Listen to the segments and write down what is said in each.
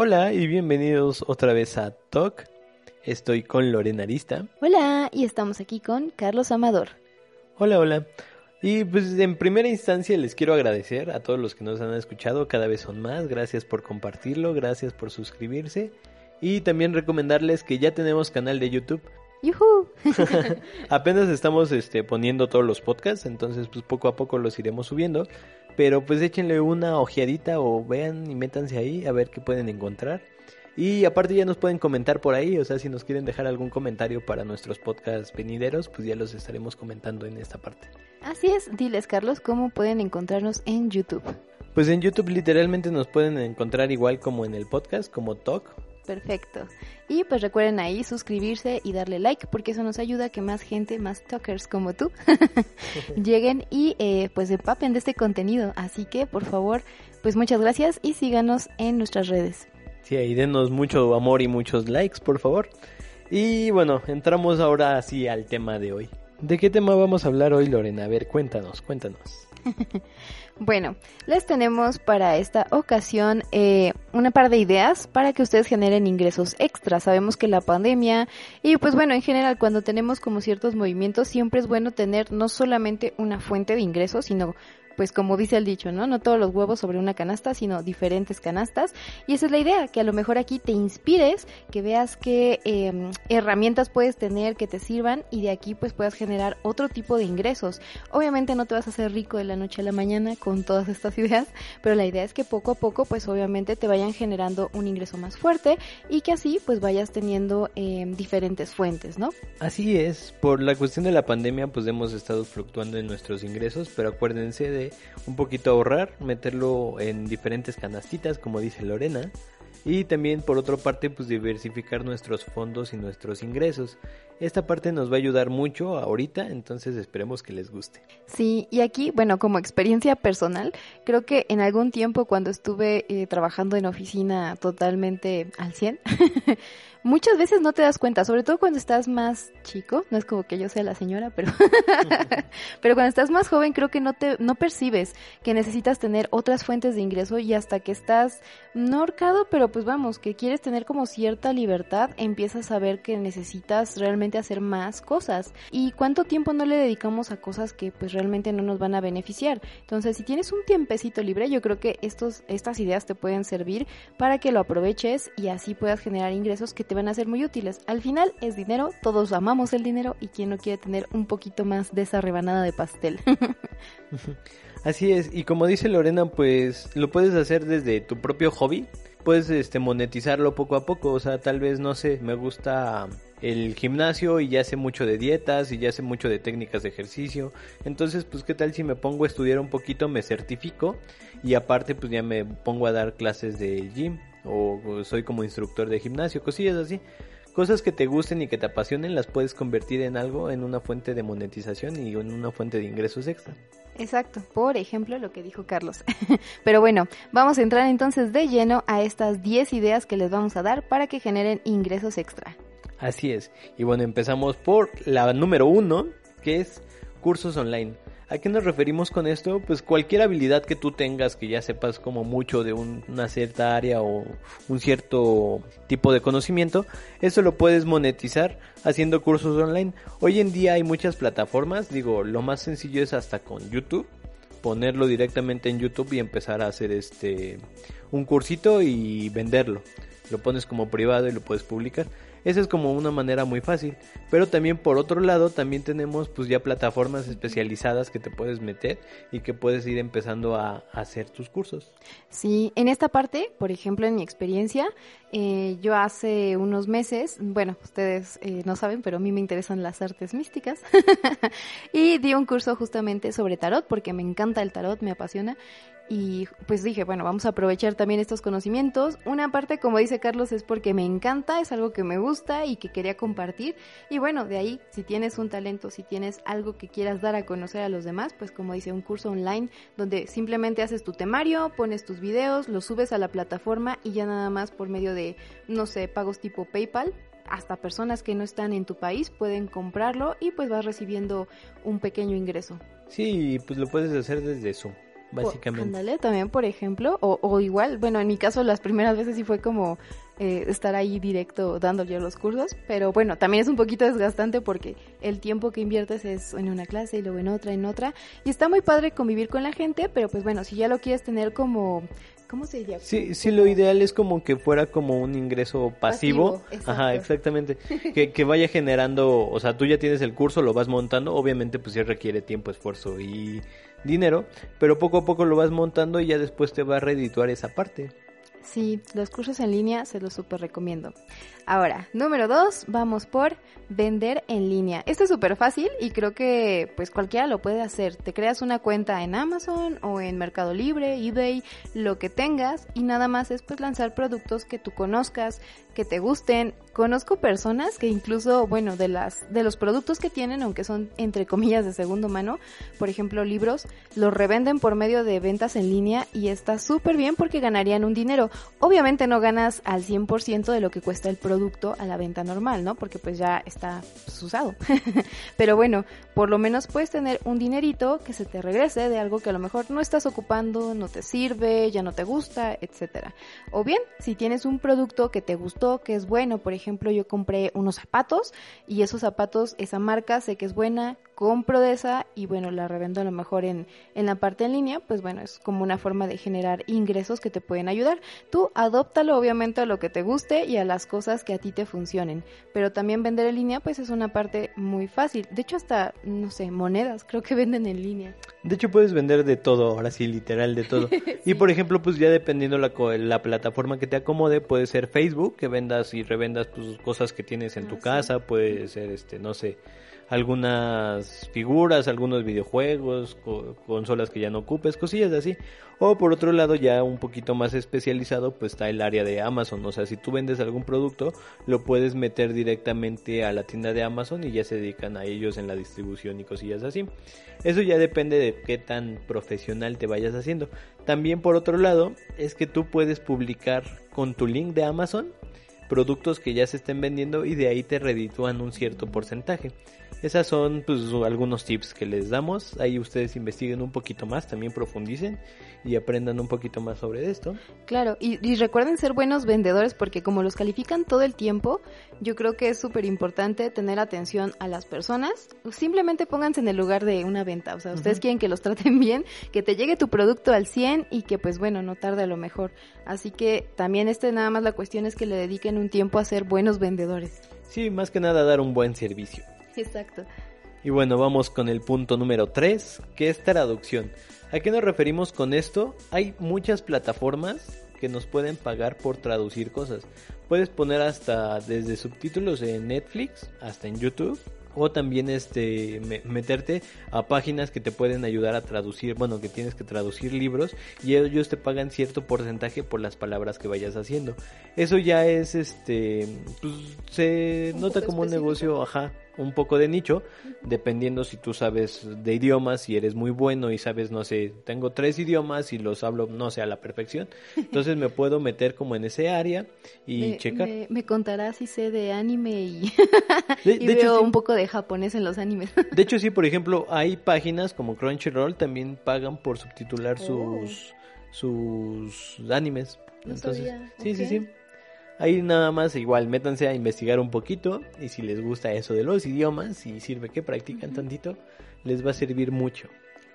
Hola y bienvenidos otra vez a Talk. Estoy con Lorena Arista. Hola, y estamos aquí con Carlos Amador. Hola, hola. Y pues en primera instancia les quiero agradecer a todos los que nos han escuchado, cada vez son más, gracias por compartirlo, gracias por suscribirse y también recomendarles que ya tenemos canal de YouTube. ¡Yuhu! Apenas estamos este, poniendo todos los podcasts, entonces pues poco a poco los iremos subiendo. Pero pues échenle una ojeadita o vean y métanse ahí a ver qué pueden encontrar. Y aparte ya nos pueden comentar por ahí, o sea, si nos quieren dejar algún comentario para nuestros podcasts venideros, pues ya los estaremos comentando en esta parte. Así es, diles Carlos, ¿cómo pueden encontrarnos en YouTube? Pues en YouTube literalmente nos pueden encontrar igual como en el podcast, como Talk Perfecto. Y pues recuerden ahí suscribirse y darle like porque eso nos ayuda a que más gente, más talkers como tú, lleguen y eh, pues empapen de este contenido. Así que por favor, pues muchas gracias y síganos en nuestras redes. Sí, ahí denos mucho amor y muchos likes, por favor. Y bueno, entramos ahora así al tema de hoy. ¿De qué tema vamos a hablar hoy, Lorena? A ver, cuéntanos, cuéntanos. Bueno, les tenemos para esta ocasión eh, una par de ideas para que ustedes generen ingresos extra. Sabemos que la pandemia y pues bueno, en general cuando tenemos como ciertos movimientos siempre es bueno tener no solamente una fuente de ingresos, sino pues como dice el dicho, ¿no? No todos los huevos sobre una canasta, sino diferentes canastas. Y esa es la idea, que a lo mejor aquí te inspires, que veas qué em, herramientas puedes tener que te sirvan y de aquí pues puedas generar otro tipo de ingresos. Obviamente no te vas a hacer rico de la noche a la mañana con todas estas ideas, pero la idea es que poco a poco pues obviamente te vayan generando un ingreso más fuerte y que así pues vayas teniendo em, diferentes fuentes, ¿no? Así es, por la cuestión de la pandemia pues hemos estado fluctuando en nuestros ingresos, pero acuérdense de un poquito ahorrar, meterlo en diferentes canastitas, como dice Lorena. Y también por otra parte, pues diversificar nuestros fondos y nuestros ingresos. Esta parte nos va a ayudar mucho ahorita, entonces esperemos que les guste. Sí, y aquí, bueno, como experiencia personal, creo que en algún tiempo cuando estuve eh, trabajando en oficina totalmente al 100, muchas veces no te das cuenta, sobre todo cuando estás más chico, no es como que yo sea la señora, pero pero cuando estás más joven creo que no te no percibes que necesitas tener otras fuentes de ingreso y hasta que estás no ahorcado, pero pues vamos, que quieres tener como cierta libertad, empiezas a ver que necesitas realmente hacer más cosas. ¿Y cuánto tiempo no le dedicamos a cosas que pues realmente no nos van a beneficiar? Entonces, si tienes un tiempecito libre, yo creo que estos estas ideas te pueden servir para que lo aproveches y así puedas generar ingresos que te van a ser muy útiles. Al final es dinero, todos amamos el dinero y quien no quiere tener un poquito más de esa rebanada de pastel. Así es, y como dice Lorena, pues lo puedes hacer desde tu propio hobby, puedes este monetizarlo poco a poco, o sea, tal vez no sé, me gusta el gimnasio y ya sé mucho de dietas y ya sé mucho de técnicas de ejercicio. Entonces, pues qué tal si me pongo a estudiar un poquito, me certifico y aparte pues ya me pongo a dar clases de gym o soy como instructor de gimnasio, cosillas así. Cosas que te gusten y que te apasionen las puedes convertir en algo, en una fuente de monetización y en una fuente de ingresos extra. Exacto, por ejemplo lo que dijo Carlos. Pero bueno, vamos a entrar entonces de lleno a estas 10 ideas que les vamos a dar para que generen ingresos extra. Así es. Y bueno, empezamos por la número uno, que es cursos online. ¿A qué nos referimos con esto? Pues cualquier habilidad que tú tengas, que ya sepas como mucho de una cierta área o un cierto tipo de conocimiento, eso lo puedes monetizar haciendo cursos online. Hoy en día hay muchas plataformas, digo, lo más sencillo es hasta con YouTube, ponerlo directamente en YouTube y empezar a hacer este un cursito y venderlo. Lo pones como privado y lo puedes publicar. Esa es como una manera muy fácil. Pero también por otro lado, también tenemos pues ya plataformas especializadas que te puedes meter y que puedes ir empezando a, hacer tus cursos. Sí, en esta parte, por ejemplo, en mi experiencia, eh, yo hace unos meses, bueno, ustedes eh, no saben, pero a mí me interesan las artes místicas y di un curso justamente sobre tarot porque me encanta el tarot, me apasiona y pues dije, bueno, vamos a aprovechar también estos conocimientos. Una parte, como dice Carlos, es porque me encanta, es algo que me gusta y que quería compartir. Y bueno, de ahí, si tienes un talento, si tienes algo que quieras dar a conocer a los demás, pues como dice, un curso online donde simplemente haces tu temario, pones tus videos, los subes a la plataforma y ya nada más por medio de, no sé, pagos tipo PayPal, hasta personas que no están en tu país pueden comprarlo y pues vas recibiendo un pequeño ingreso. Sí, pues lo puedes hacer desde Zoom básicamente. Ándale, también, por ejemplo, o, o, igual, bueno, en mi caso las primeras veces sí fue como eh, estar ahí directo dando yo los cursos, pero bueno, también es un poquito desgastante porque el tiempo que inviertes es en una clase y luego en otra, en otra, y está muy padre convivir con la gente, pero pues bueno, si ya lo quieres tener como ¿Cómo se diría? Sí, sí, lo ideal es como que fuera como un ingreso pasivo. Ajá, exactamente. que, que vaya generando, o sea, tú ya tienes el curso, lo vas montando, obviamente pues sí requiere tiempo, esfuerzo y dinero, pero poco a poco lo vas montando y ya después te va a redituar esa parte. Sí, los cursos en línea se los súper recomiendo. Ahora, número dos, vamos por vender en línea. Esto es súper fácil y creo que pues cualquiera lo puede hacer. Te creas una cuenta en Amazon o en Mercado Libre, eBay, lo que tengas y nada más es pues lanzar productos que tú conozcas, que te gusten. Conozco personas que incluso, bueno, de las de los productos que tienen, aunque son entre comillas de segundo mano, por ejemplo, libros, los revenden por medio de ventas en línea y está súper bien porque ganarían un dinero. Obviamente no ganas al 100% de lo que cuesta el producto a la venta normal, ¿no? Porque pues ya está pues, usado. Pero bueno, por lo menos puedes tener un dinerito que se te regrese de algo que a lo mejor no estás ocupando, no te sirve, ya no te gusta, etcétera. O bien, si tienes un producto que te gustó, que es bueno, por ejemplo, yo compré unos zapatos y esos zapatos, esa marca sé que es buena, compro de esa y bueno, la revendo a lo mejor en, en la parte en línea, pues bueno, es como una forma de generar ingresos que te pueden ayudar. Tú adóptalo obviamente a lo que te guste y a las cosas que a ti te funcionen, pero también vender en línea pues es una parte muy fácil. De hecho hasta, no sé, monedas creo que venden en línea. De hecho puedes vender de todo, ahora sí, literal de todo. Y por ejemplo, pues ya dependiendo la, la plataforma que te acomode, puede ser Facebook, que vendas y revendas tus cosas que tienes en tu ah, casa, puede ser este, no sé, algunas figuras, algunos videojuegos, consolas que ya no ocupes, cosillas así. O por otro lado, ya un poquito más especializado, pues está el área de Amazon. O sea, si tú vendes algún producto, lo puedes meter directamente a la tienda de Amazon y ya se dedican a ellos en la distribución y cosillas así. Eso ya depende de qué tan profesional te vayas haciendo. También por otro lado, es que tú puedes publicar con tu link de Amazon productos que ya se estén vendiendo y de ahí te reditúan un cierto porcentaje. Esas son pues algunos tips que les damos. Ahí ustedes investiguen un poquito más, también profundicen y aprendan un poquito más sobre esto. Claro, y, recuerden ser buenos vendedores porque como los califican todo el tiempo, yo creo que es súper importante tener atención a las personas. Simplemente pónganse en el lugar de una venta. O sea, ustedes quieren que los traten bien, que te llegue tu producto al 100 y que pues bueno, no tarde a lo mejor. Así que también este nada más la cuestión es que le dediquen un tiempo a ser buenos vendedores. Sí, más que nada dar un buen servicio. Exacto. Y bueno, vamos con el punto número 3, que es traducción. ¿A qué nos referimos con esto? Hay muchas plataformas que nos pueden pagar por traducir cosas. Puedes poner hasta desde subtítulos en Netflix hasta en YouTube o también este meterte a páginas que te pueden ayudar a traducir, bueno, que tienes que traducir libros y ellos te pagan cierto porcentaje por las palabras que vayas haciendo. Eso ya es este pues se nota como un negocio, ajá, un poco de nicho, dependiendo si tú sabes de idiomas, si eres muy bueno y sabes, no sé, tengo tres idiomas y los hablo, no sé, a la perfección. Entonces me puedo meter como en ese área y checar. Me, contarás si sé de anime y, veo un poco de japonés en los animes. de hecho, sí, por ejemplo, hay páginas como Crunchyroll también pagan por subtitular oh. sus, sus animes. Entonces, sí, sí, sí. Ahí nada más igual, métanse a investigar un poquito y si les gusta eso de los idiomas y sirve que practican tantito, les va a servir mucho.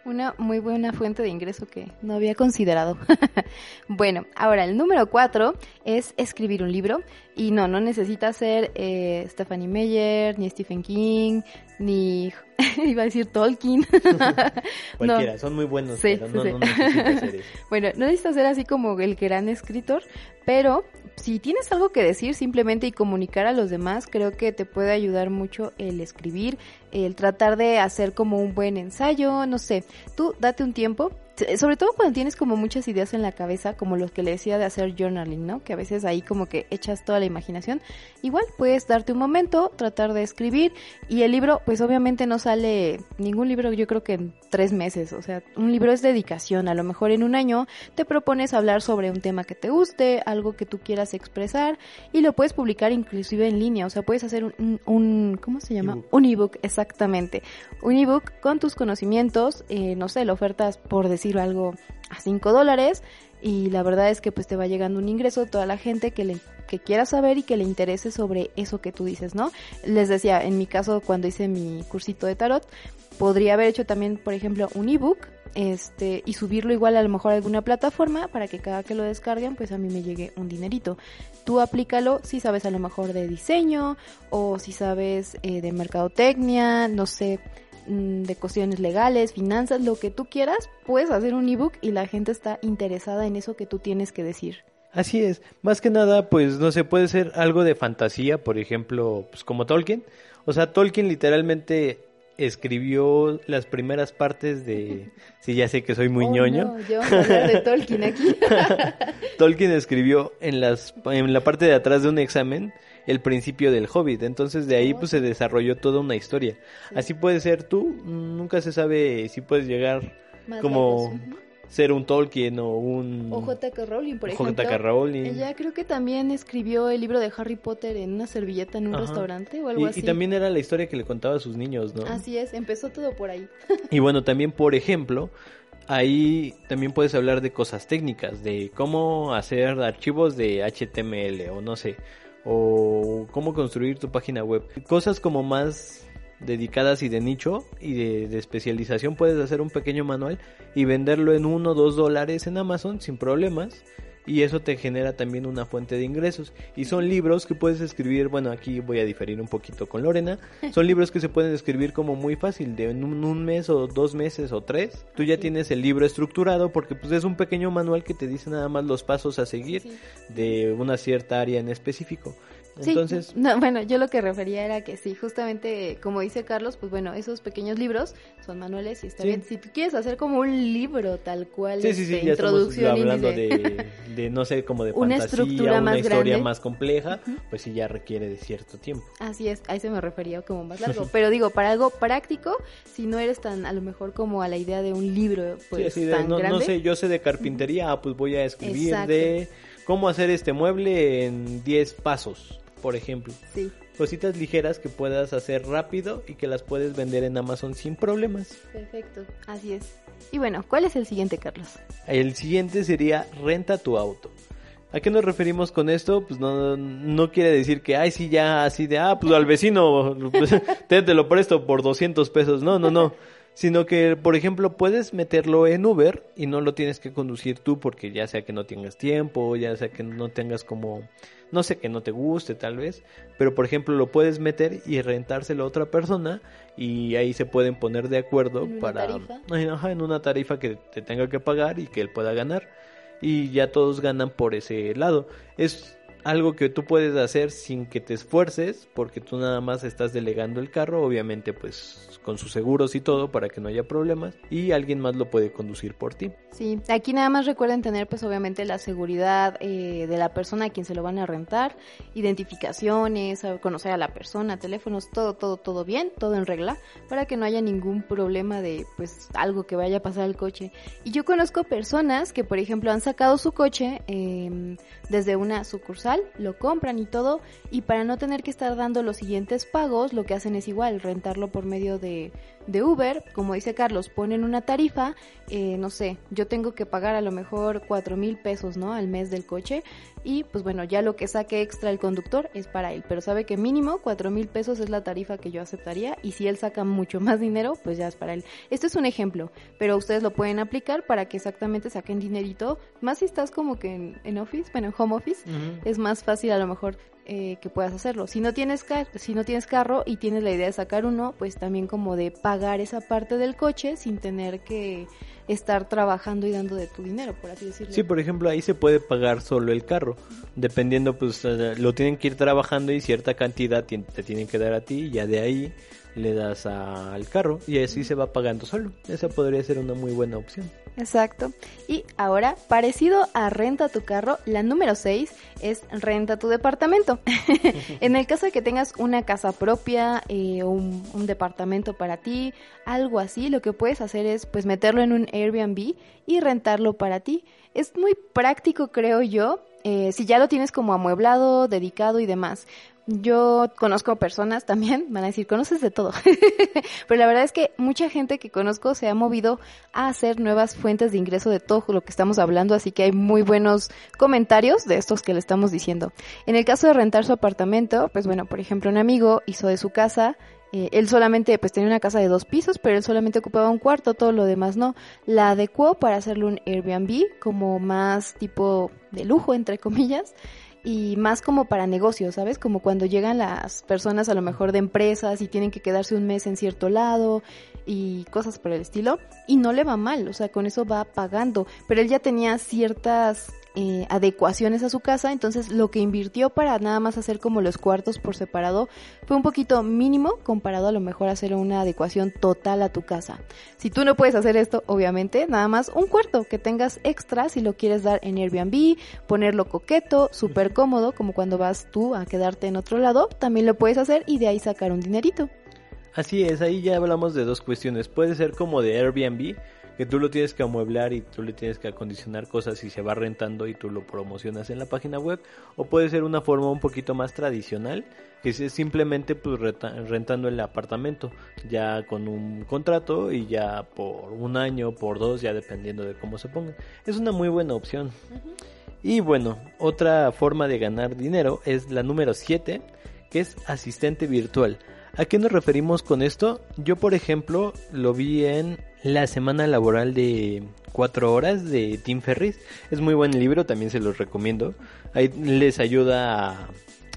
Una muy buena fuente de ingreso que no había considerado. bueno, ahora el número cuatro es escribir un libro. Y no, no necesita ser eh, Stephanie Meyer, ni Stephen King, ni iba a decir Tolkien. Cualquiera, son muy buenos, pero no, no ser eso. Bueno, no necesita ser así como el gran escritor, pero si tienes algo que decir simplemente y comunicar a los demás, creo que te puede ayudar mucho el escribir, el tratar de hacer como un buen ensayo, no sé, tú date un tiempo, sobre todo cuando tienes como muchas ideas en la cabeza, como los que le decía de hacer journaling, ¿no? Que a veces ahí como que echas toda la imaginación. Igual puedes darte un momento, tratar de escribir y el libro, pues obviamente no sale ningún libro, yo creo que en tres meses, o sea, un libro es dedicación, a lo mejor en un año te propones hablar sobre un tema que te guste, algo que tú quieras expresar y lo puedes publicar inclusive en línea, o sea, puedes hacer un, un ¿cómo se llama? Un ebook, exactamente. Un ebook con tus conocimientos, eh, no sé, lo ofertas por decir decir algo, a 5 dólares y la verdad es que pues te va llegando un ingreso a toda la gente que le que quiera saber y que le interese sobre eso que tú dices, ¿no? Les decía, en mi caso cuando hice mi cursito de tarot, podría haber hecho también, por ejemplo, un ebook este y subirlo igual a lo mejor a alguna plataforma para que cada que lo descarguen pues a mí me llegue un dinerito tú aplícalo si sabes a lo mejor de diseño o si sabes eh, de mercadotecnia no sé de cuestiones legales, finanzas, lo que tú quieras, puedes hacer un ebook y la gente está interesada en eso que tú tienes que decir. Así es, más que nada, pues no sé, puede ser algo de fantasía, por ejemplo, pues como Tolkien. O sea, Tolkien literalmente escribió las primeras partes de... Sí, ya sé que soy muy Oh, ñoño. no, yo vamos a hablar de Tolkien aquí. Tolkien escribió en, las, en la parte de atrás de un examen el principio del Hobbit, entonces de ahí pues se desarrolló toda una historia. Así puede ser tú, nunca se sabe si puedes llegar Más como lejos, ser un Tolkien o un O J.K. Rowling, por J.K. ejemplo. Rowling. Ella creo que también escribió el libro de Harry Potter en una servilleta en un Ajá. restaurante o algo Y, así. y también era la historia que le contaba a sus niños, ¿no? Así es, empezó todo por ahí. Y bueno, también, por ejemplo, ahí también puedes hablar de cosas técnicas, de cómo hacer archivos de HTML o no sé, o cómo construir tu página web. Cosas como más dedicadas y de nicho y de, especialización puedes hacer un pequeño manual y venderlo en uno o dos dólares en Amazon sin problemas y eso te genera también una fuente de ingresos y son libros que puedes escribir bueno aquí voy a diferir un poquito con Lorena son libros que se pueden escribir como muy fácil de en un, un mes o dos meses o tres tú ya Sí. tienes el libro estructurado porque pues es un pequeño manual que te dice nada más los pasos a seguir Sí. de una cierta área en específico Sí, entonces no, bueno, yo lo que refería era que sí, justamente como dice Carlos, pues bueno, esos pequeños libros son manuales y está Sí. bien. Si tú quieres hacer como un libro tal cual, Sí, sí, sí, este, ya introducción, hablando de, de, no sé, como de Una fantasía, estructura una más historia grande. más compleja, pues sí ya requiere de cierto tiempo. Así es, a eso me refería como más largo. Pero digo, para algo práctico, si no eres tan, a lo mejor como a la idea de un libro, Sí, pues así de, tan no, no grande. sé, yo sé de carpintería, ah, pues voy a escribir Exacto. de cómo hacer este mueble en 10 pasos, por ejemplo. Sí, Cositas ligeras que puedas hacer rápido y que las puedes vender en Amazon sin problemas. perfecto, así es. Y bueno, ¿cuál es el siguiente, Carlos? El siguiente sería renta tu auto. ¿A qué nos referimos con esto? Pues no, no quiere decir que, ay, sí, ya, así de, ah, pues al vecino, pues, te, te lo presto por 200 pesos. No, no, no. Sino que, por ejemplo, puedes meterlo en Uber y no lo tienes que conducir tú porque ya sea que no tengas tiempo, ya sea que no tengas como, no sé, que no te guste tal vez. Pero, por ejemplo, lo puedes meter y rentárselo a otra persona y ahí se pueden poner de acuerdo En para... Ajá, en una tarifa que te tenga que pagar y que él pueda ganar y ya todos ganan por ese lado. Es algo que tú puedes hacer sin que te esfuerces porque tú nada más estás delegando el carro, obviamente pues con sus seguros y todo para que no haya problemas y alguien más lo puede conducir por ti. Sí, aquí nada más recuerden tener pues obviamente la seguridad eh, de la persona a quien se lo van a rentar, identificaciones, conocer a la persona, teléfonos, todo, todo, todo bien, todo en regla, para que no haya ningún problema de pues algo que vaya a pasar al coche. Y yo conozco personas que por ejemplo han sacado su coche eh, desde una sucursal, lo compran y todo, y para no tener que estar dando los siguientes pagos, lo que hacen es igual, rentarlo por medio de, de Uber, como dice Carlos, ponen una tarifa, eh, no sé, yo tengo que pagar a lo mejor cuatro mil pesos, ¿no? Al mes del coche, y pues bueno, ya lo que saque extra el conductor es para él, pero sabe que mínimo cuatro mil pesos es la tarifa que yo aceptaría, y si él saca mucho más dinero, pues ya es para él. Esto es un ejemplo, pero ustedes lo pueden aplicar para que exactamente saquen dinerito, más si estás como que en, en office, bueno, en home office, es más fácil a lo mejor eh, que puedas hacerlo. Si no tienes car si no tienes carro y tienes la idea de sacar uno, pues también como de pagar esa parte del coche sin tener que estar trabajando y dando de tu dinero, por así decirlo. Sí, por ejemplo, ahí se puede pagar solo el carro. Dependiendo, pues eh, lo tienen que ir trabajando y cierta cantidad te tienen que dar a ti y ya de ahí le das al carro y así se va pagando solo. Esa podría ser una muy buena opción. Exacto. Y ahora, parecido a renta tu carro, la número 6 es renta tu departamento. en el caso de que tengas una casa propia eh, un departamento para ti, algo así, lo que puedes hacer es pues meterlo en un Airbnb y rentarlo para ti. Es muy práctico, creo yo, eh, si ya lo tienes como amueblado, dedicado y demás. Yo conozco personas también, van a decir, conoces de todo. Pero la verdad es que mucha gente que conozco se ha movido a hacer nuevas fuentes de ingreso de todo lo que estamos hablando, así que hay muy buenos comentarios de estos que le estamos diciendo. En el caso de rentar su apartamento, pues bueno, por ejemplo, un amigo hizo de su casa eh, él solamente pues tenía una casa de dos pisos, pero él solamente ocupaba un cuarto, todo lo demás no. La adecuó para hacerle un Airbnb como más tipo de lujo, entre comillas y más como para negocios, ¿sabes? Como cuando llegan las personas a lo mejor de empresas y tienen que quedarse un mes en cierto lado y cosas por el estilo y no le va mal, o sea, con eso va pagando, pero él ya tenía ciertas eh, adecuaciones a su casa, entonces lo que invirtió para nada más hacer como los cuartos por separado fue un poquito mínimo comparado a lo mejor hacer una adecuación total a tu casa. Si tú no puedes hacer esto, obviamente, nada más un cuarto que tengas extra si lo quieres dar en Airbnb, ponerlo coqueto, súper cómodo, como cuando vas tú a quedarte en otro lado, también lo puedes hacer y de ahí sacar un dinerito. Así es, ahí ya hablamos de dos cuestiones. Puede ser como de Airbnb, que tú lo tienes que amueblar y tú le tienes que acondicionar cosas y se va rentando y tú lo promocionas en la página web o puede ser una forma un poquito más tradicional que es simplemente pues rentando el apartamento ya con un contrato y ya por un año por dos ya dependiendo de cómo se ponga. Es una muy buena opción. Y bueno otra forma de ganar dinero es la número 7 que es asistente virtual. ¿A qué nos referimos con esto? Yo, por ejemplo, lo vi en la semana laboral de cuatro horas de Tim Ferris. Es muy buen libro, también se los recomiendo. Ahí les ayuda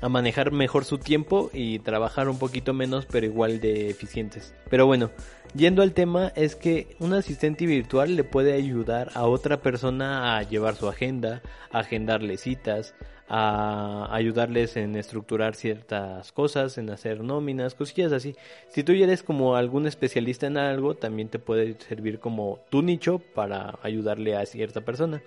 a, manejar mejor su tiempo y trabajar un poquito menos, pero igual de eficientes. Pero bueno, yendo al tema, es que un asistente virtual le puede ayudar a otra persona a llevar su agenda, a agendarle citas, a ayudarles en estructurar ciertas cosas, en hacer nóminas, cosillas así. Si tú ya eres como algún especialista en algo, también te puede servir como tu nicho para ayudarle a cierta persona.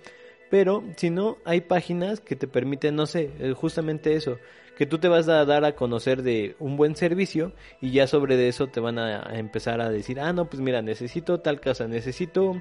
Pero si no, hay páginas que te permiten, no sé, eh, justamente eso, que tú te vas a dar a conocer de un buen servicio y ya sobre eso te van a empezar a decir, ah, no, pues mira, necesito tal casa, necesito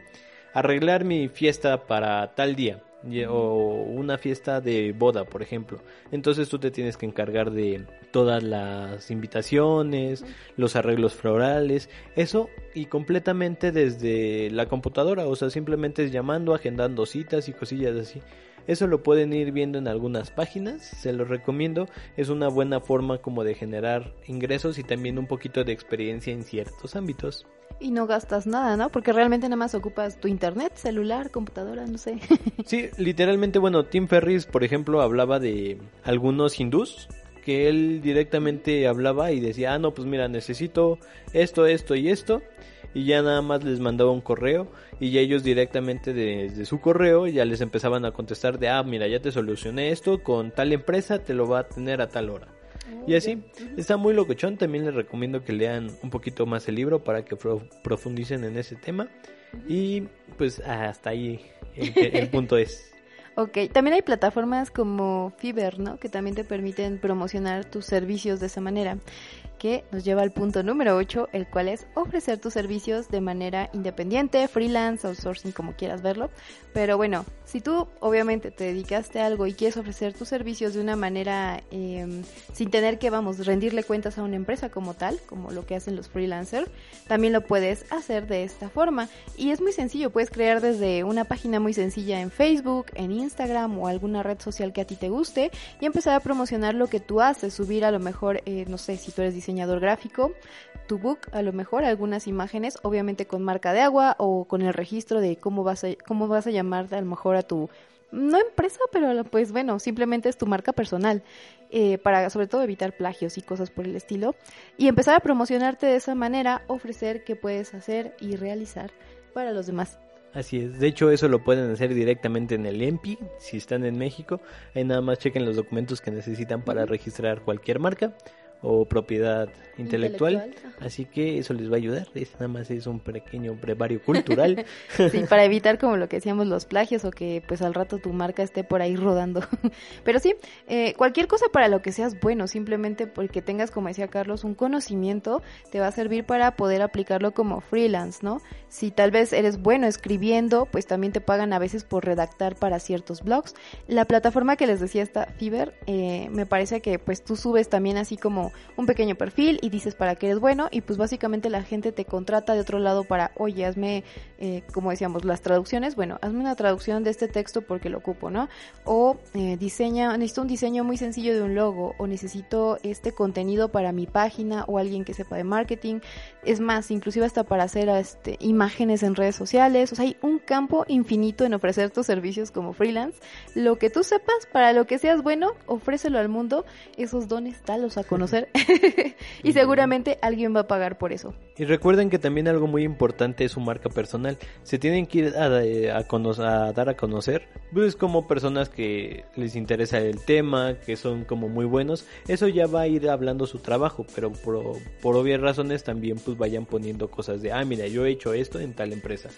arreglar mi fiesta para tal día o una fiesta de boda, por ejemplo. Entonces tú te tienes que encargar de todas las invitaciones, los arreglos florales, eso y completamente desde la computadora, o sea, simplemente es llamando, agendando citas y cosillas así. Eso lo pueden ir viendo en algunas páginas, se los recomiendo, es una buena forma como de generar ingresos y también un poquito de experiencia en ciertos ámbitos. Y no gastas nada, ¿no? Porque realmente nada más ocupas tu internet, celular, computadora, no sé. sí, literalmente, bueno, Tim Ferris, por ejemplo, hablaba de algunos hindús que él directamente hablaba y decía, ah, no, pues mira, necesito esto, esto y esto. Y ya nada más les mandaba un correo y ya ellos directamente desde su correo ya les empezaban a contestar de, ah, mira, ya te solucioné esto con tal empresa, te lo va a tener a tal hora. Y así, está muy locochón. También les recomiendo que lean un poquito más el libro para que profundicen en ese tema. Y pues hasta ahí el, punto es. Ok, también hay plataformas como Fiverr, ¿no? Que también te permiten promocionar tus servicios de esa manera que nos lleva al punto número 8, el cual es ofrecer tus servicios de manera independiente, freelance, outsourcing, como quieras verlo. Pero bueno, si tú obviamente te dedicaste a algo y quieres ofrecer tus servicios de una manera em, sin tener que, vamos, rendirle cuentas a una empresa como tal, como lo que hacen los freelancers, también lo puedes hacer de esta forma. Y es muy sencillo, puedes crear desde una página muy sencilla en Facebook, en Instagram o alguna red social que a ti te guste y empezar a promocionar lo que tú haces, subir a lo mejor, eh, no sé, si tú eres diseñador gráfico, tu book, a lo mejor algunas imágenes, obviamente con marca de agua o con el registro de cómo vas a, cómo vas llamar a lo mejor a tu, no empresa, pero pues bueno, simplemente es tu marca personal, eh, para sobre todo evitar plagios y cosas por el estilo, y empezar a promocionarte de esa manera, ofrecer qué puedes hacer y realizar para los demás. Así es, de hecho eso lo pueden hacer directamente en el EMPI, si están en México, ahí nada más chequen los documentos que necesitan para registrar cualquier marca o propiedad intelectual. Así que eso les va a ayudar. Es, nada más es un pequeño brevario cultural. Sí, para evitar como lo que decíamos los plagios o que pues al rato tu marca esté por ahí rodando. Pero sí, eh, cualquier cosa para lo que seas bueno, simplemente porque tengas, como decía Carlos, un conocimiento, te va a servir para poder aplicarlo como freelance, ¿no? Si tal vez eres bueno escribiendo, pues también te pagan a veces por redactar para ciertos blogs. La plataforma que les decía esta Fiverr, eh, me parece que pues tú subes también así como un pequeño perfil y dices para qué eres bueno y pues básicamente la gente te contrata de otro lado para, oye, hazme, eh, como decíamos, las traducciones, bueno, hazme una traducción de este texto porque lo ocupo, ¿no? O eh, diseña, necesito un diseño muy sencillo de un logo o necesito este contenido para mi página o alguien que sepa de marketing. Es más, inclusive hasta para hacer este, imágenes en redes sociales. O sea, hay un campo infinito en ofrecer tus servicios como freelance. Lo que tú sepas, para lo que seas bueno, ofrécelo al mundo. Esos dones, dalos a conocer. y seguramente alguien va a pagar por eso. Y recuerden que también algo muy importante es su marca personal. Se tienen que ir a, eh, a a dar a conocer, pues como personas que les interesa el tema, que son como muy buenos. Eso ya va a ir hablando su trabajo, pero por, por obvias razones también pues vayan poniendo cosas de, ah, mira, yo he hecho esto en tal empresa.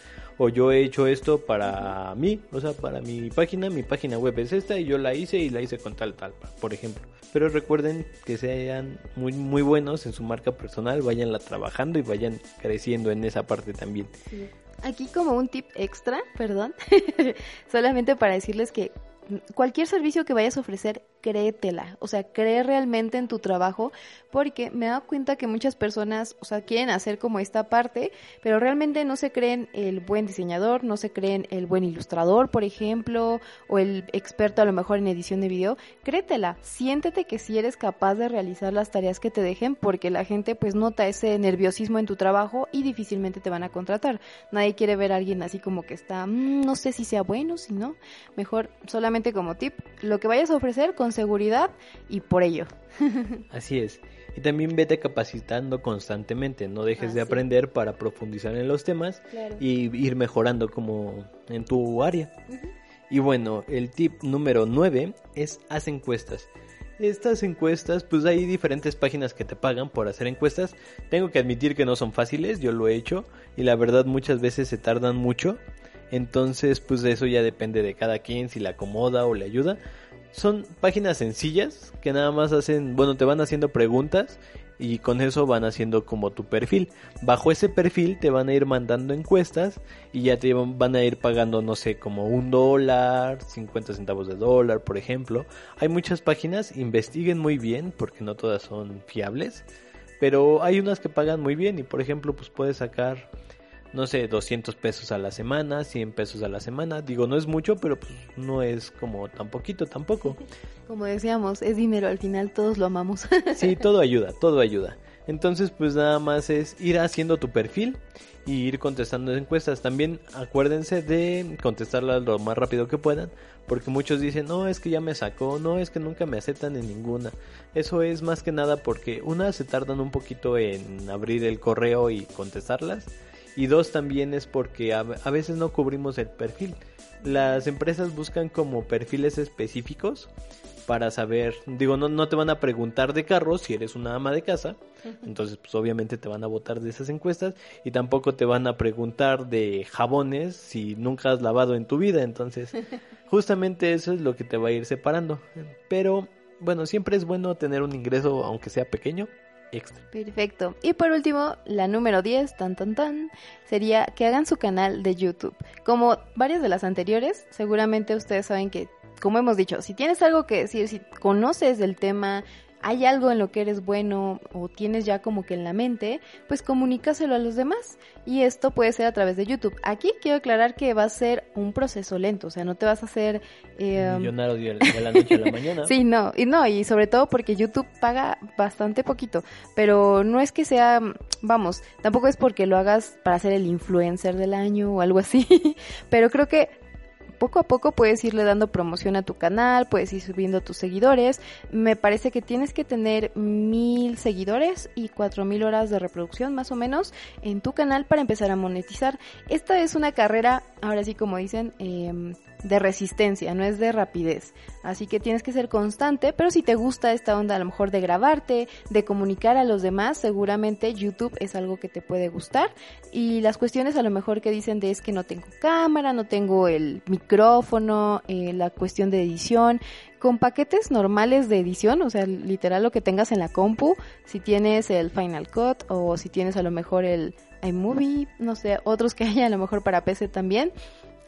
O yo he hecho esto para mí, o sea, para mi página, mi página web es esta y yo la hice y la hice con tal, tal, por ejemplo. Pero recuerden que sean muy, muy buenos en su marca personal, vayanla trabajando y vayan creciendo en esa parte también. Aquí como un tip extra, perdón, solamente para decirles que cualquier servicio que vayas a ofrecer, créetela, o sea, cree realmente en tu trabajo, porque me he dado cuenta que muchas personas, o sea, quieren hacer como esta parte, pero realmente no se creen el buen diseñador, no se creen el buen ilustrador, por ejemplo, o el experto a lo mejor en edición de video, créetela, siéntete que si eres capaz de realizar las tareas que te dejen, porque la gente pues nota ese nerviosismo en tu trabajo y difícilmente te van a contratar. Nadie quiere ver a alguien así como que está, "Mm, no sé si sea bueno, si no, mejor solamente como tip, lo que vayas a ofrecer con seguridad y por ello. Así es. Y también vete capacitando constantemente, no dejes de aprender para profundizar en los temas Claro. y ir mejorando como en tu área. Y bueno, el tip número 9 es haz encuestas. Estas encuestas, pues hay diferentes páginas que te pagan por hacer encuestas. Tengo que admitir que no son fáciles, yo lo he hecho y la verdad muchas veces se tardan mucho. Entonces, pues eso ya depende de cada quien, si le acomoda o le ayuda. Son páginas sencillas que nada más hacen, bueno, te van haciendo preguntas y con eso van haciendo como tu perfil. Bajo ese perfil te van a ir mandando encuestas y ya te van a ir pagando, no sé, como un dólar, 50 centavos de dólar, por ejemplo. Hay muchas páginas, investiguen muy bien porque no todas son fiables, pero hay unas que pagan muy bien y por ejemplo, pues puedes sacar no sé, 200 pesos a la semana, 100 pesos a la semana. Digo, no es mucho, pero pues no es como tan poquito tampoco. Como decíamos, es dinero, al final todos lo amamos. Sí, todo ayuda, todo ayuda. Entonces, pues nada más es ir haciendo tu perfil y ir contestando encuestas. También acuérdense de contestarlas lo más rápido que puedan, porque muchos dicen, no, es que ya me sacó, no, es que nunca me aceptan en ninguna. Eso es más que nada porque una se tardan un poquito en abrir el correo y contestarlas. Y dos también es porque a, a veces no cubrimos el perfil. Las empresas buscan como perfiles específicos para saber, digo, no, no te van a preguntar de carros si eres una ama de casa, entonces pues obviamente te van a votar de esas encuestas y tampoco te van a preguntar de jabones si nunca has lavado en tu vida, entonces justamente eso es lo que te va a ir separando. Pero bueno, siempre es bueno tener un ingreso, aunque sea pequeño, extra. Perfecto. Y por último, la número 10, tan tan tan, sería que hagan su canal de YouTube. Como varias de las anteriores, seguramente ustedes saben que, como hemos dicho, si tienes algo que decir, si conoces del tema, hay algo en lo que eres bueno o tienes ya como que en la mente, pues comunícaselo a los demás. Y esto puede ser a través de YouTube. Aquí quiero aclarar que va a ser un proceso lento, o sea, no te vas a hacer... eh, Millonario de, de la noche a la mañana. Sí, no, y no, y sobre todo porque YouTube paga bastante poquito, pero no es que sea, vamos, tampoco es porque lo hagas para ser el influencer del año o algo así, pero creo que poco a poco puedes irle dando promoción a tu canal, puedes ir subiendo tus seguidores. Me parece que tienes que tener mil seguidores y cuatro mil horas de reproducción más o menos en tu canal para empezar a monetizar. Esta es una carrera, ahora sí como dicen, eh, de resistencia, no es de rapidez. Así que tienes que ser constante, pero si te gusta esta onda a lo mejor de grabarte, de comunicar a los demás, seguramente YouTube es algo que te puede gustar. Y las cuestiones a lo mejor que dicen de es que no tengo cámara, no tengo el micrófono, eh, la cuestión de edición, con paquetes normales de edición, o sea, literal lo que tengas en la compu, si tienes el Final Cut o si tienes a lo mejor el iMovie, no sé, otros que haya a lo mejor para PC también,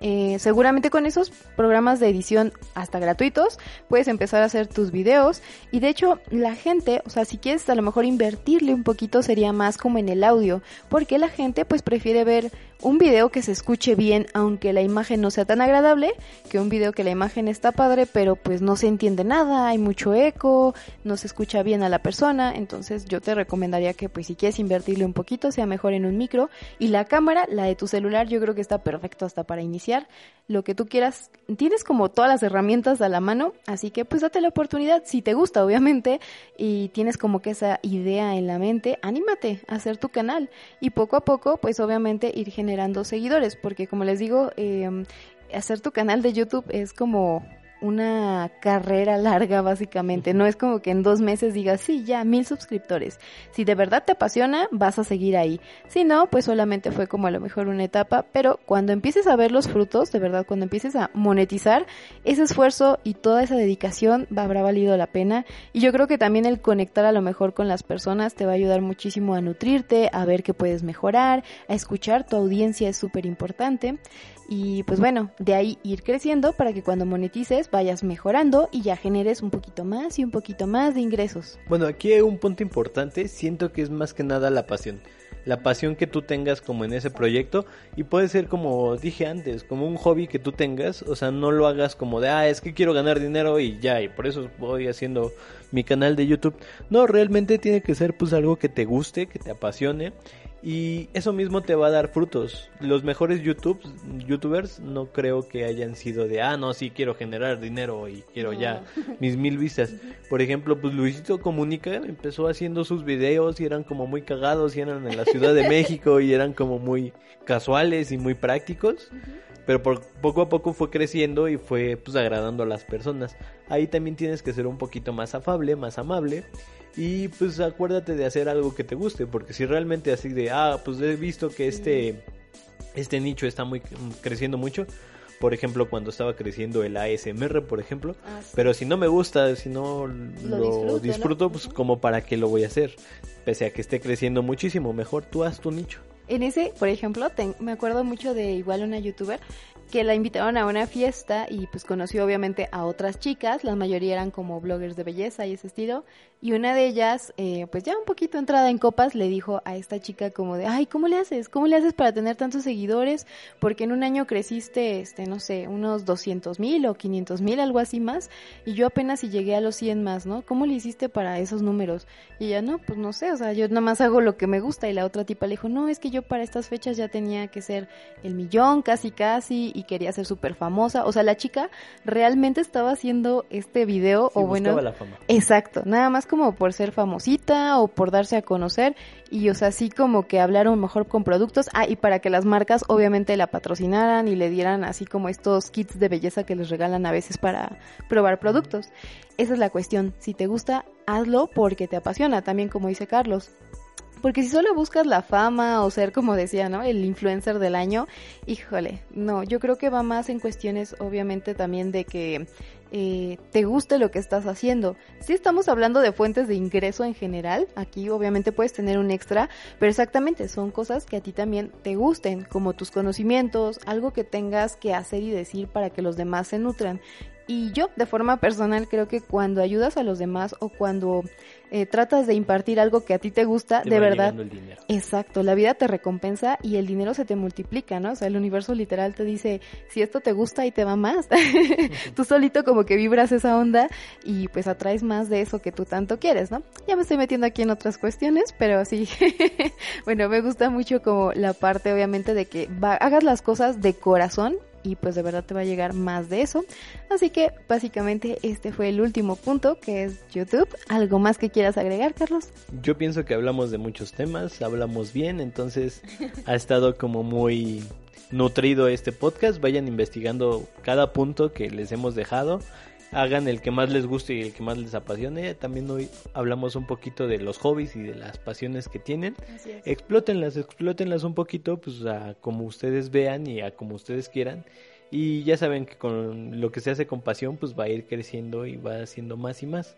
eh, seguramente con esos programas de edición hasta gratuitos puedes empezar a hacer tus videos. Y de hecho la gente, o sea, si quieres a lo mejor invertirle un poquito sería más como en el audio, porque la gente pues prefiere ver un video que se escuche bien aunque la imagen no sea tan agradable que un video que la imagen está padre pero pues no se entiende nada, hay mucho eco, no se escucha bien a la persona, entonces yo te recomendaría que pues si quieres invertirle un poquito sea mejor en un micro. Y la cámara, la de tu celular yo creo que está perfecto hasta para iniciar, lo que tú quieras, tienes como todas las herramientas a la mano, así que pues date la oportunidad, si te gusta obviamente y tienes como que esa idea en la mente, anímate a hacer tu canal. Y poco a poco pues obviamente ir generando generando seguidores, porque como les digo, eh, hacer tu canal de YouTube es como una carrera larga básicamente. No es como que en dos meses digas, sí, ya, mil suscriptores. Si de verdad te apasiona, vas a seguir ahí. Si no, pues solamente fue como a lo mejor una etapa, pero cuando empieces a ver los frutos, de verdad, cuando empieces a monetizar, ese esfuerzo y toda esa dedicación habrá valido la pena. Y yo creo que también el conectar a lo mejor con las personas te va a ayudar muchísimo a nutrirte, a ver qué puedes mejorar, a escuchar tu audiencia es súper importante. Y pues bueno, de ahí ir creciendo para que cuando monetices vayas mejorando y ya generes un poquito más y un poquito más de ingresos. Bueno, aquí hay un punto importante, siento que es más que nada la pasión. La pasión que tú tengas como en ese proyecto y puede ser como dije antes, como un hobby que tú tengas, o sea, no lo hagas como de, ah, es que quiero ganar dinero y ya, y por eso voy haciendo mi canal de YouTube. No, realmente tiene que ser pues algo que te guste, que te apasione y eso mismo te va a dar frutos. Los mejores YouTube, youtubers no creo que hayan sido de, ah, no, sí quiero generar dinero y quiero ya mis mil vistas. Por ejemplo, pues Luisito Comunica empezó haciendo sus videos y eran como muy cagados y eran en la Ciudad de México y eran como muy casuales y muy prácticos. Pero por, poco a poco fue creciendo y fue pues agradando a las personas. Ahí también tienes que ser un poquito más afable, más amable y pues acuérdate de hacer algo que te guste, porque si realmente así de, ah, pues he visto que este, este nicho está muy creciendo mucho, por ejemplo, cuando estaba creciendo el ASMR, por ejemplo. Ah, pero si no me gusta, si no lo, disfruto, pues como para qué lo voy a hacer. Pese a que esté creciendo muchísimo, mejor tú haz tu nicho. En ese, por ejemplo, me acuerdo mucho de igual una youtuber que la invitaron a una fiesta y pues conoció obviamente a otras chicas, la mayoría eran como bloggers de belleza y ese estilo, y una de ellas, eh, pues ya un poquito entrada en copas, le dijo a esta chica como de, ay, ¿cómo le haces? ¿Cómo le haces para tener tantos seguidores? Porque en un año creciste, este, no sé, unos 200 mil o 500 mil, algo así más, y yo apenas si llegué a los 100 más, ¿no? ¿Cómo le hiciste para esos números? Y ella, no, pues no sé, o sea, yo nada más hago lo que me gusta, y la otra tipa le dijo, no, es que yo para estas fechas ya tenía que ser el millón, casi casi, y quería ser súper famosa. O sea, la chica realmente estaba haciendo este video o bueno... La fama. Exacto, nada más como por ser famosita o por darse a conocer y o sea, así como que hablaron mejor con productos. Ah, y para que las marcas obviamente la patrocinaran y le dieran así como estos kits de belleza que les regalan a veces para probar productos. Esa es la cuestión. Si te gusta, hazlo porque te apasiona, también como dice Carlos. Porque si solo buscas la fama o ser, como decía, ¿no? El influencer del año, híjole, no, yo creo que va más en cuestiones, obviamente, también de que eh, te guste lo que estás haciendo. Si estamos hablando de fuentes de ingreso en general, aquí obviamente puedes tener un extra, pero exactamente son cosas que a ti también te gusten, como tus conocimientos, algo que tengas que hacer y decir para que los demás se nutran. Y yo, de forma personal, creo que cuando ayudas a los demás o cuando eh, tratas de impartir algo que a ti te gusta, de verdad. Exacto, la vida te recompensa y el dinero se te multiplica, ¿no? O sea, el universo literal te dice, si esto te gusta y te va más, tú solito como que vibras esa onda y pues atraes más de eso que tú tanto quieres, ¿no? Ya me estoy metiendo aquí en otras cuestiones, pero sí, bueno, me gusta mucho como la parte obviamente de que hagas las cosas de corazón y pues de verdad te va a llegar más de eso. Así que básicamente este fue el último punto que es YouTube. ¿Algo más que quieras agregar, Carlos? Yo pienso que hablamos de muchos temas, hablamos bien, entonces ha estado como muy nutrido este podcast. Vayan investigando cada punto que les hemos dejado. Hagan el que más les guste y el que más les apasione. También hoy hablamos un poquito de los hobbies y de las pasiones que tienen. Explótenlas, explótenlas un poquito, pues a como ustedes vean y a como ustedes quieran. Y ya saben que con lo que se hace con pasión, pues va a ir creciendo y va haciendo más y más.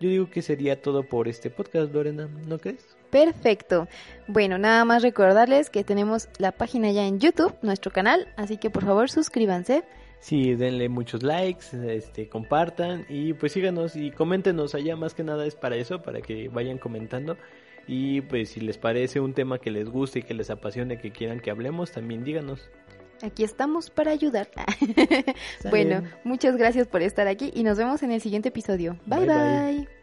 Yo digo que sería todo por este podcast, Lorena, ¿no crees? Perfecto. Bueno, nada más recordarles que tenemos la página ya en YouTube, nuestro canal, así que por favor suscríbanse. Sí, denle muchos likes, este, compartan y pues síganos y coméntenos allá, más que nada es para eso, para que vayan comentando y pues si les parece un tema que les guste y que les apasione, que quieran que hablemos, también díganos. Aquí estamos para ayudar. bueno, muchas gracias por estar aquí y nos vemos en el siguiente episodio. bye. bye.